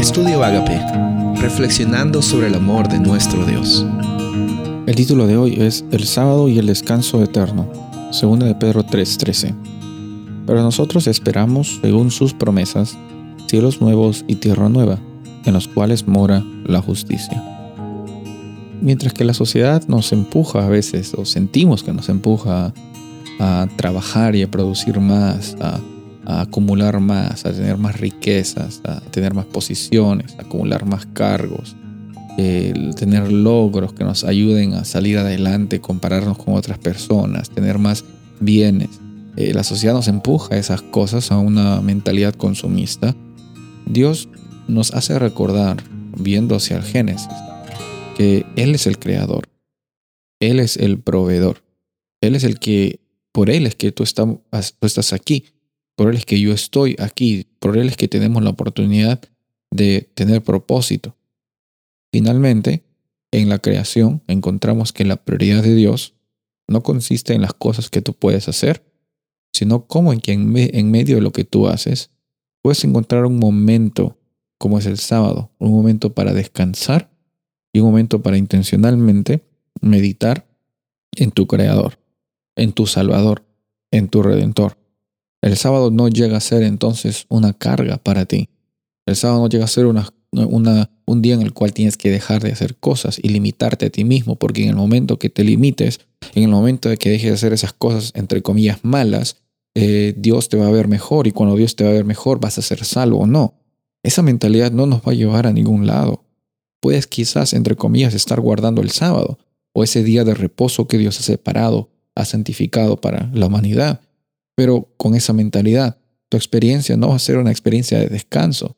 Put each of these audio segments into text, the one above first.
Estudio Agape, reflexionando sobre el amor de nuestro Dios. El título de hoy es El sábado y el descanso eterno, segunda de Pedro 3:13. Pero nosotros esperamos, según sus promesas, cielos nuevos y tierra nueva, en los cuales mora la justicia. Mientras que la sociedad nos empuja a veces, o sentimos que nos empuja a trabajar y a producir más, a a acumular más, a tener más riquezas, a tener más posiciones, a acumular más cargos, tener logros que nos ayuden a salir adelante, compararnos con otras personas, tener más bienes. Eh, la sociedad nos empuja a esas cosas, a una mentalidad consumista. Dios nos hace recordar, viendo hacia el Génesis, que Él es el creador, Él es el proveedor, Él es el que, por Él es que tú, tú estás aquí por Él es que yo estoy aquí, por Él es que tenemos la oportunidad de tener propósito. Finalmente, en la creación encontramos que la prioridad de Dios no consiste en las cosas que tú puedes hacer, sino cómo en que en, en medio de lo que tú haces puedes encontrar un momento como es el sábado, un momento para descansar y un momento para intencionalmente meditar en tu Creador, en tu Salvador, en tu Redentor. El sábado no llega a ser entonces una carga para ti. El sábado no llega a ser una, un día en el cual tienes que dejar de hacer cosas y limitarte a ti mismo, porque en el momento que te limites, en el momento de que dejes de hacer esas cosas, entre comillas, malas, eh, Dios te va a ver mejor y cuando Dios te va a ver mejor vas a ser salvo o no. Esa mentalidad no nos va a llevar a ningún lado. Puedes quizás, entre comillas, estar guardando el sábado o ese día de reposo que Dios ha separado, ha santificado para la humanidad pero con esa mentalidad. Tu experiencia no va a ser una experiencia de descanso.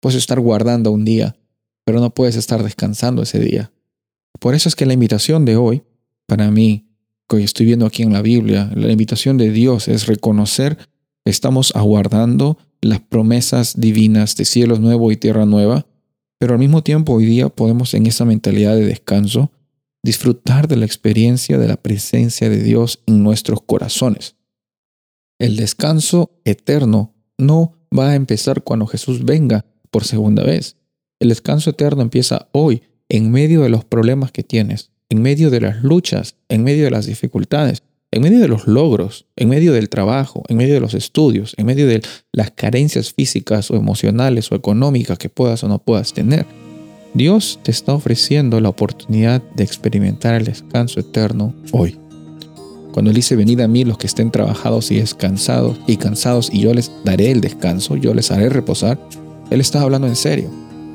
Puedes estar guardando un día, pero no puedes estar descansando ese día. Por eso es que la invitación de hoy, para mí, que estoy viendo aquí en la Biblia, la invitación de Dios es reconocer que estamos aguardando las promesas divinas de cielos nuevo y tierra nueva, pero al mismo tiempo hoy día podemos en esa mentalidad de descanso disfrutar de la experiencia de la presencia de Dios en nuestros corazones. El descanso eterno no va a empezar cuando Jesús venga por segunda vez. El descanso eterno empieza hoy, en medio de los problemas que tienes, en medio de las luchas, en medio de las dificultades, en medio de los logros, en medio del trabajo, en medio de los estudios, en medio de las carencias físicas o emocionales o económicas que puedas o no puedas tener. Dios te está ofreciendo la oportunidad de experimentar el descanso eterno hoy. Cuando él dice, venid a mí los que estén trabajados y descansados y cansados, y yo les daré el descanso, yo les haré reposar, él está hablando en serio.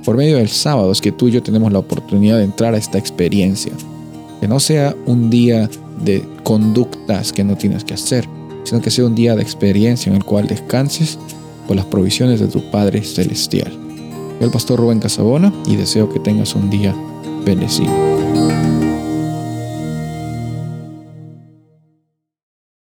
Por medio del sábado es que tú y yo tenemos la oportunidad de entrar a esta experiencia. Que no sea un día de conductas que no tienes que hacer, sino que sea un día de experiencia en el cual descanses por las provisiones de tu Padre Celestial. Soy el pastor Rubén Casabona y deseo que tengas un día bendecido.